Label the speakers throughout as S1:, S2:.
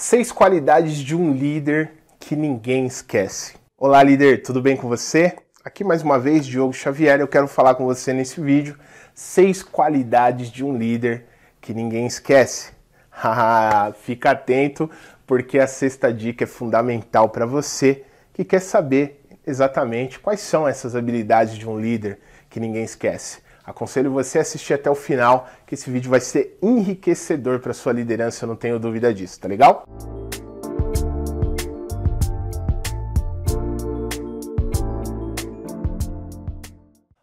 S1: Seis qualidades de um líder que ninguém esquece. Olá, líder, tudo bem com você? Aqui mais uma vez, Diogo Xavier, eu quero falar com você nesse vídeo seis qualidades de um líder que ninguém esquece. Fica atento, porque a sexta dica é fundamental para você que quer saber exatamente quais são essas habilidades de um líder que ninguém esquece. Aconselho você a assistir até o final, que esse vídeo vai ser enriquecedor para sua liderança, eu não tenho dúvida disso, tá legal?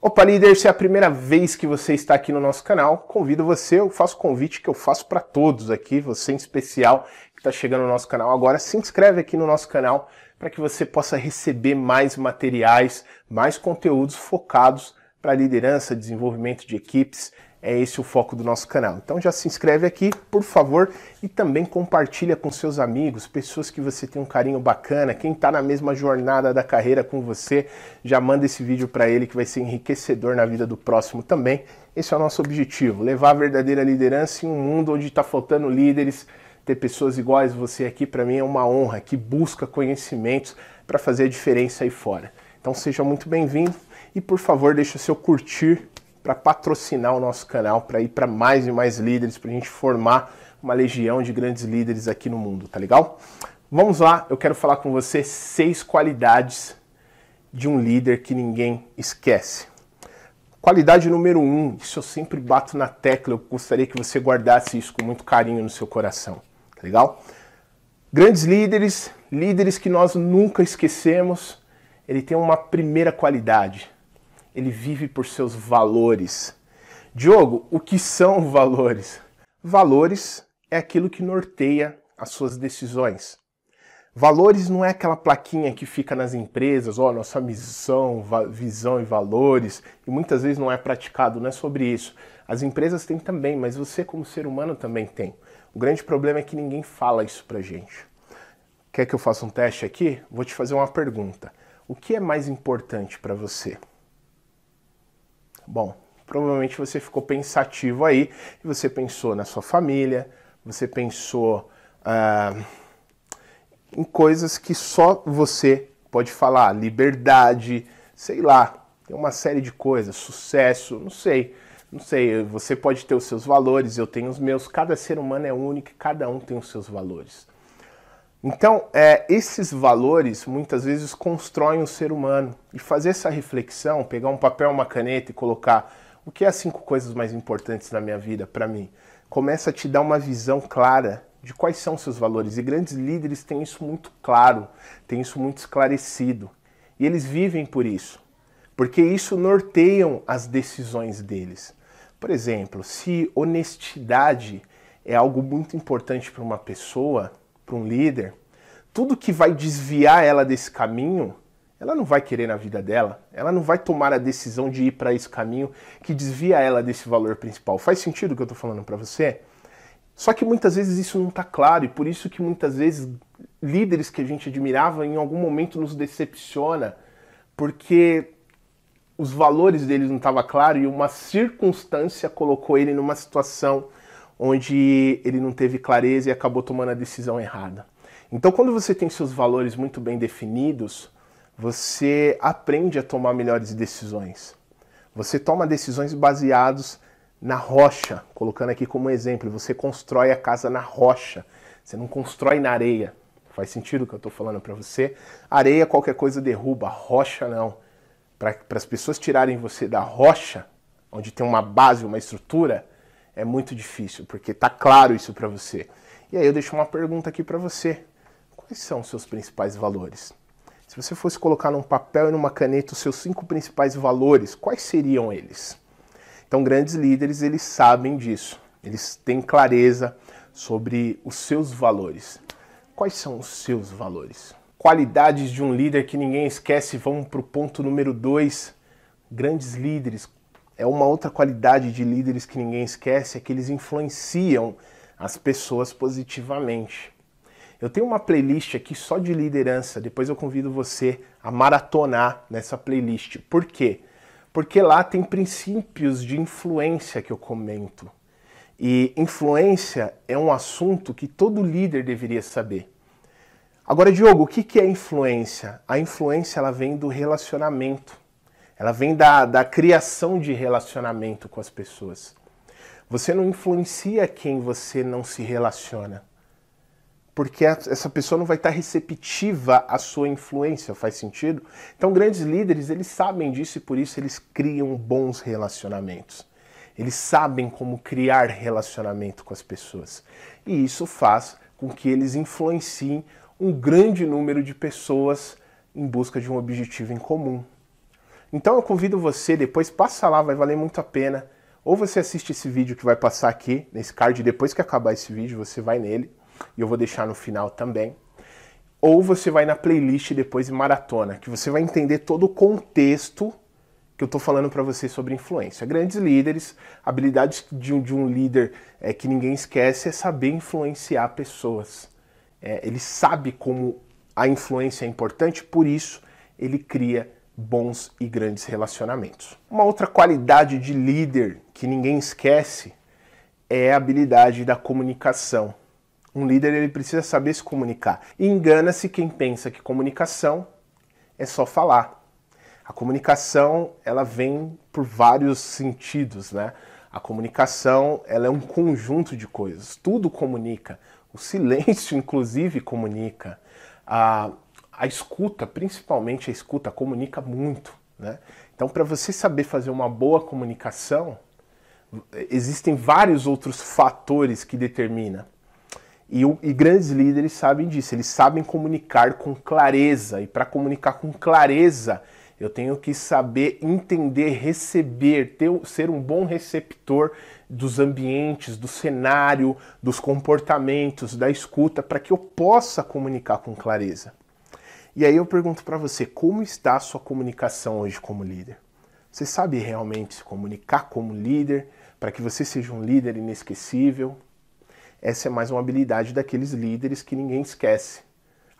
S1: Opa, líder, se é a primeira vez que você está aqui no nosso canal, convido você, eu faço convite que eu faço para todos aqui, você em especial que está chegando no nosso canal agora, se inscreve aqui no nosso canal para que você possa receber mais materiais, mais conteúdos focados para liderança, desenvolvimento de equipes. É esse o foco do nosso canal. Então já se inscreve aqui, por favor, e também compartilha com seus amigos, pessoas que você tem um carinho bacana, quem está na mesma jornada da carreira com você, já manda esse vídeo para ele que vai ser enriquecedor na vida do próximo também. Esse é o nosso objetivo, levar a verdadeira liderança em um mundo onde está faltando líderes, ter pessoas iguais você aqui para mim é uma honra, que busca conhecimentos para fazer a diferença aí fora. Então seja muito bem-vindo e por favor, deixe o seu curtir para patrocinar o nosso canal, para ir para mais e mais líderes, para a gente formar uma legião de grandes líderes aqui no mundo, tá legal? Vamos lá, eu quero falar com você seis qualidades de um líder que ninguém esquece. Qualidade número um, isso eu sempre bato na tecla, eu gostaria que você guardasse isso com muito carinho no seu coração, tá legal? Grandes líderes, líderes que nós nunca esquecemos, ele tem uma primeira qualidade, ele vive por seus valores. Diogo, o que são valores? Valores é aquilo que norteia as suas decisões. Valores não é aquela plaquinha que fica nas empresas, ó, oh, nossa missão, visão e valores, e muitas vezes não é praticado, não é sobre isso. As empresas têm também, mas você como ser humano também tem. O grande problema é que ninguém fala isso pra gente. Quer que eu faça um teste aqui? Vou te fazer uma pergunta. O que é mais importante para você? Bom, provavelmente você ficou pensativo aí e você pensou na sua família, você pensou ah, em coisas que só você pode falar, liberdade, sei lá, tem uma série de coisas, sucesso, não sei. Não sei, você pode ter os seus valores, eu tenho os meus, cada ser humano é único cada um tem os seus valores. Então, é, esses valores muitas vezes constroem o ser humano. E fazer essa reflexão, pegar um papel, uma caneta e colocar o que é as cinco coisas mais importantes na minha vida para mim, começa a te dar uma visão clara de quais são seus valores. E grandes líderes têm isso muito claro, têm isso muito esclarecido. E eles vivem por isso, porque isso norteiam as decisões deles. Por exemplo, se honestidade é algo muito importante para uma pessoa, para um líder, tudo que vai desviar ela desse caminho, ela não vai querer na vida dela. Ela não vai tomar a decisão de ir para esse caminho que desvia ela desse valor principal. Faz sentido o que eu estou falando para você? Só que muitas vezes isso não está claro e por isso que muitas vezes líderes que a gente admirava em algum momento nos decepciona, porque os valores deles não estavam claros e uma circunstância colocou ele numa situação onde ele não teve clareza e acabou tomando a decisão errada. Então, quando você tem seus valores muito bem definidos, você aprende a tomar melhores decisões. Você toma decisões baseadas na rocha, colocando aqui como exemplo, você constrói a casa na rocha, você não constrói na areia. Faz sentido o que eu estou falando para você? Areia qualquer coisa derruba, rocha não. Para as pessoas tirarem você da rocha, onde tem uma base, uma estrutura, é muito difícil, porque tá claro isso para você. E aí eu deixo uma pergunta aqui para você. Quais são os seus principais valores? Se você fosse colocar num papel e numa caneta os seus cinco principais valores, quais seriam eles? Então, grandes líderes, eles sabem disso. Eles têm clareza sobre os seus valores. Quais são os seus valores? Qualidades de um líder que ninguém esquece. Vamos para o ponto número dois. Grandes líderes, é uma outra qualidade de líderes que ninguém esquece, é que eles influenciam as pessoas positivamente. Eu tenho uma playlist aqui só de liderança, depois eu convido você a maratonar nessa playlist. Por quê? Porque lá tem princípios de influência que eu comento. E influência é um assunto que todo líder deveria saber. Agora, Diogo, o que é influência? A influência ela vem do relacionamento. Ela vem da, da criação de relacionamento com as pessoas. Você não influencia quem você não se relaciona. Porque essa pessoa não vai estar receptiva à sua influência, faz sentido? Então, grandes líderes, eles sabem disso e por isso eles criam bons relacionamentos. Eles sabem como criar relacionamento com as pessoas. E isso faz com que eles influenciem um grande número de pessoas em busca de um objetivo em comum. Então eu convido você, depois passa lá, vai valer muito a pena. Ou você assiste esse vídeo que vai passar aqui, nesse card, depois que acabar esse vídeo, você vai nele, e eu vou deixar no final também. Ou você vai na playlist depois e maratona, que você vai entender todo o contexto que eu estou falando para vocês sobre influência. Grandes líderes, habilidades de um, de um líder é, que ninguém esquece é saber influenciar pessoas. É, ele sabe como a influência é importante, por isso ele cria bons e grandes relacionamentos. Uma outra qualidade de líder que ninguém esquece é a habilidade da comunicação. Um líder ele precisa saber se comunicar. Engana-se quem pensa que comunicação é só falar. A comunicação, ela vem por vários sentidos, né? A comunicação, ela é um conjunto de coisas. Tudo comunica. O silêncio, inclusive, comunica. A, a escuta, principalmente a escuta, comunica muito, né? Então, para você saber fazer uma boa comunicação, existem vários outros fatores que determinam. E, e, grandes líderes sabem disso, eles sabem comunicar com clareza. E para comunicar com clareza, eu tenho que saber entender, receber, ter, ser um bom receptor dos ambientes, do cenário, dos comportamentos, da escuta, para que eu possa comunicar com clareza. E aí eu pergunto para você, como está a sua comunicação hoje como líder? Você sabe realmente se comunicar como líder para que você seja um líder inesquecível? Essa é mais uma habilidade daqueles líderes que ninguém esquece,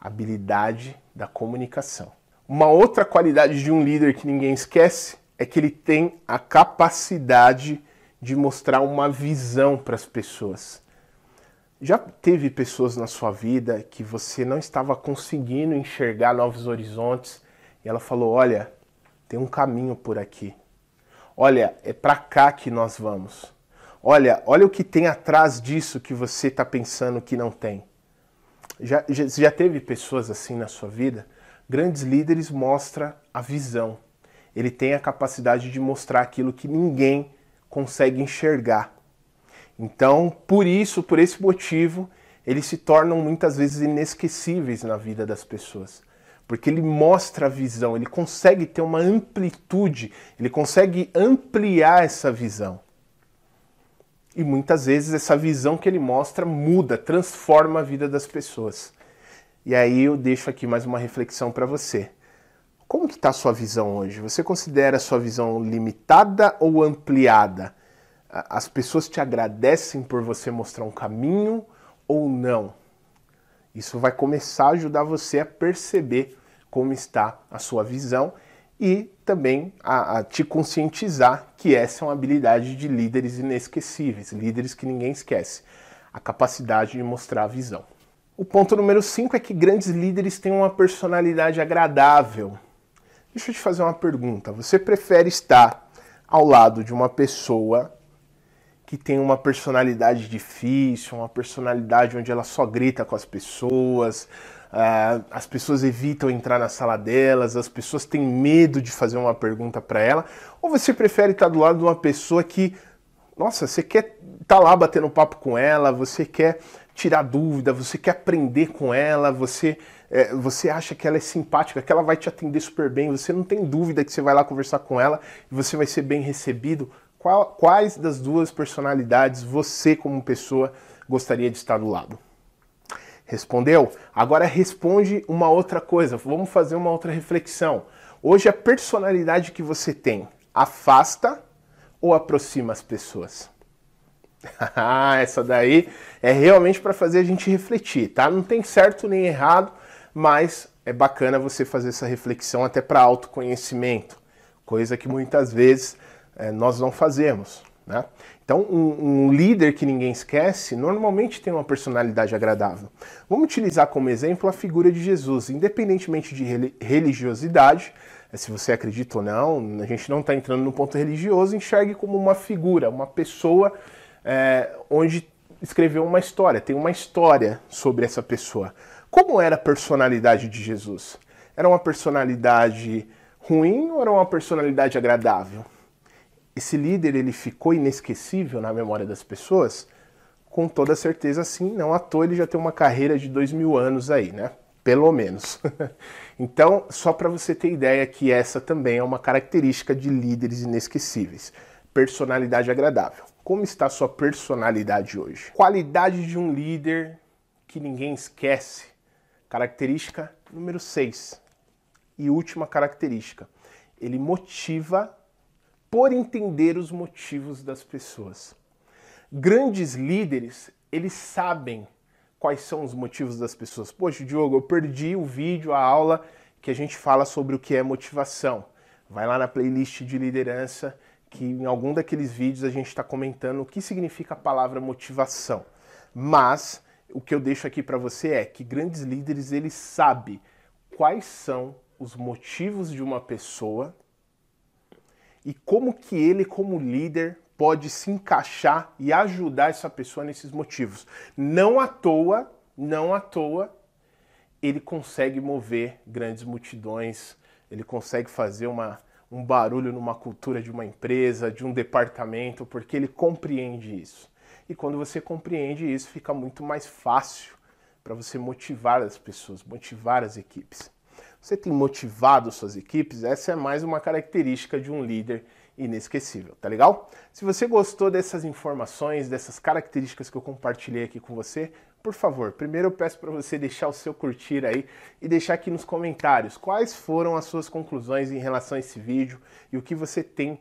S1: a habilidade da comunicação. Uma outra qualidade de um líder que ninguém esquece é que ele tem a capacidade de mostrar uma visão para as pessoas. Já teve pessoas na sua vida que você não estava conseguindo enxergar novos horizontes e ela falou: Olha, tem um caminho por aqui. Olha, é para cá que nós vamos. Olha, olha o que tem atrás disso que você está pensando que não tem. Já, já, já teve pessoas assim na sua vida? Grandes líderes mostra a visão. Ele tem a capacidade de mostrar aquilo que ninguém consegue enxergar. Então, por isso, por esse motivo, eles se tornam muitas vezes inesquecíveis na vida das pessoas. Porque ele mostra a visão, ele consegue ter uma amplitude, ele consegue ampliar essa visão. E muitas vezes essa visão que ele mostra muda, transforma a vida das pessoas. E aí eu deixo aqui mais uma reflexão para você. Como que está a sua visão hoje? Você considera a sua visão limitada ou ampliada? As pessoas te agradecem por você mostrar um caminho ou não? Isso vai começar a ajudar você a perceber como está a sua visão e também a, a, te conscientizar que essa é uma habilidade de líderes inesquecíveis, líderes que ninguém esquece, a capacidade de mostrar a visão. O ponto número 5 é que grandes líderes têm uma personalidade agradável. Deixa eu te fazer uma pergunta. Você prefere estar ao lado de uma pessoa que tem uma personalidade difícil, uma personalidade onde ela só grita com as pessoas, uh, as pessoas evitam entrar na sala delas, as pessoas têm medo de fazer uma pergunta para ela? Ou você prefere estar do lado de uma pessoa que, nossa, você quer estar tá lá batendo papo com ela, você quer tirar dúvida, você quer aprender com ela, você, é, você acha que ela é simpática, que ela vai te atender super bem, você não tem dúvida que você vai lá conversar com ela e você vai ser bem recebido. Qual, quais das duas personalidades você, como pessoa, gostaria de estar do lado? Respondeu? Agora responde uma outra coisa. Vamos fazer uma outra reflexão. Hoje a personalidade que você tem afasta ou aproxima as pessoas? Essa daí é realmente para fazer a gente refletir, tá? Não tem certo nem errado, mas é bacana você fazer essa reflexão até para autoconhecimento, coisa que muitas vezes nós não fazemos, né? Então, um, um, líder que ninguém esquece normalmente tem uma personalidade agradável. Vamos utilizar como exemplo a figura de Jesus, independentemente de religiosidade, eh, se você acredita ou não, a gente não está entrando no ponto religioso, enxergue como uma figura, uma pessoa é, onde escreveu uma história, tem uma história sobre essa pessoa. Como era a personalidade de Jesus? Era uma personalidade ruim ou era uma personalidade agradável? Esse líder ele ficou inesquecível na memória das pessoas? Com toda certeza sim, não à toa ele já tem uma carreira de dois mil anos aí, né? Pelo menos. então, só para você ter ideia que essa também é uma característica de líderes inesquecíveis. Personalidade agradável. Como está sua personalidade hoje? Qualidade de um líder que ninguém esquece. Característica número 6. E última característica. Ele motiva por entender os motivos das pessoas. Grandes líderes, eles sabem quais são os motivos das pessoas. Poxa, Diogo, eu perdi o vídeo, a aula que a gente fala sobre o que é motivação. Vai lá na playlist de liderança, que em algum daqueles vídeos a gente está comentando o que significa a palavra motivação. Mas o que eu deixo aqui para você é que grandes líderes eles sabem quais são os motivos de uma pessoa e como que ele, como líder, pode se encaixar e ajudar essa pessoa nesses motivos. Não à toa, não à toa, ele consegue mover grandes multidões, ele consegue fazer uma, um barulho numa cultura de uma empresa, de um departamento, porque ele compreende isso. E quando você compreende isso, fica muito mais fácil para você motivar as pessoas, motivar as equipes. Você tem motivado suas equipes? Essa é mais uma característica de um líder inesquecível, tá legal? Se você gostou dessas informações, dessas características que eu compartilhei aqui com você, por favor, primeiro eu peço para você deixar o seu curtir aí e deixar aqui nos comentários quais foram as suas conclusões em relação a esse vídeo e o que você tem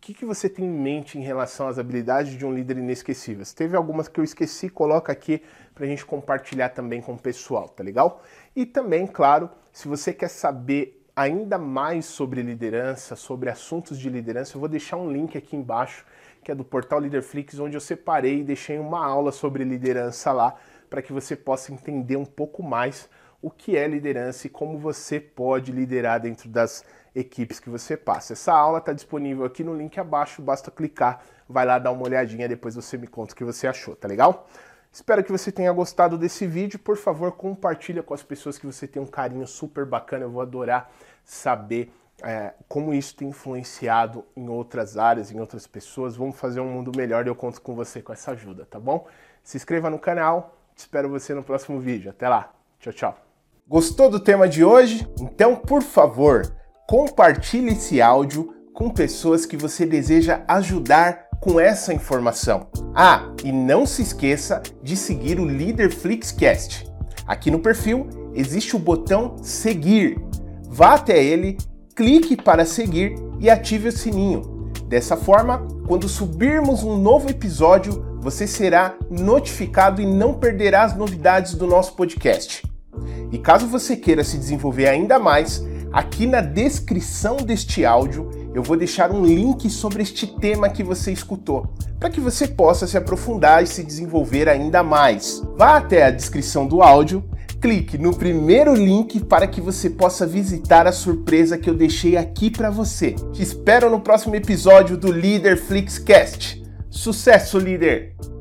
S1: o que, que você tem em mente em relação às habilidades de um líder inesquecível? Se teve algumas que eu esqueci, coloca aqui para a gente compartilhar também com o pessoal, tá legal? E também, claro, se você quer saber ainda mais sobre liderança, sobre assuntos de liderança, eu vou deixar um link aqui embaixo, que é do portal Leaderflix, onde eu separei e deixei uma aula sobre liderança lá, para que você possa entender um pouco mais o que é liderança e como você pode liderar dentro das equipes que você passa. Essa aula está disponível aqui no link abaixo, basta clicar, vai lá dar uma olhadinha, depois você me conta o que você achou, tá legal? Espero que você tenha gostado desse vídeo. Por favor, compartilha com as pessoas que você tem um carinho super bacana. Eu vou adorar saber é, como isso tem influenciado em outras áreas, em outras pessoas. Vamos fazer um mundo melhor e eu conto com você com essa ajuda, tá bom? Se inscreva no canal. Espero você no próximo vídeo. Até lá. Tchau, tchau. Gostou do tema de hoje? Então, por favor, compartilhe esse áudio com pessoas que você deseja ajudar com essa informação. Ah, e não se esqueça de seguir o Líder Flixcast. Aqui no perfil existe o botão seguir. Vá até ele, clique para seguir e ative o sininho. Dessa forma, quando subirmos um novo episódio, você será notificado e não perderá as novidades do nosso podcast. E caso você queira se desenvolver ainda mais, aqui na descrição deste áudio eu vou deixar um link sobre este tema que você escutou, para que você possa se aprofundar e se desenvolver ainda mais. Vá até a descrição do áudio, clique no primeiro link para que você possa visitar a surpresa que eu deixei aqui para você. Te espero no próximo episódio do Leader Flixcast. Sucesso, líder!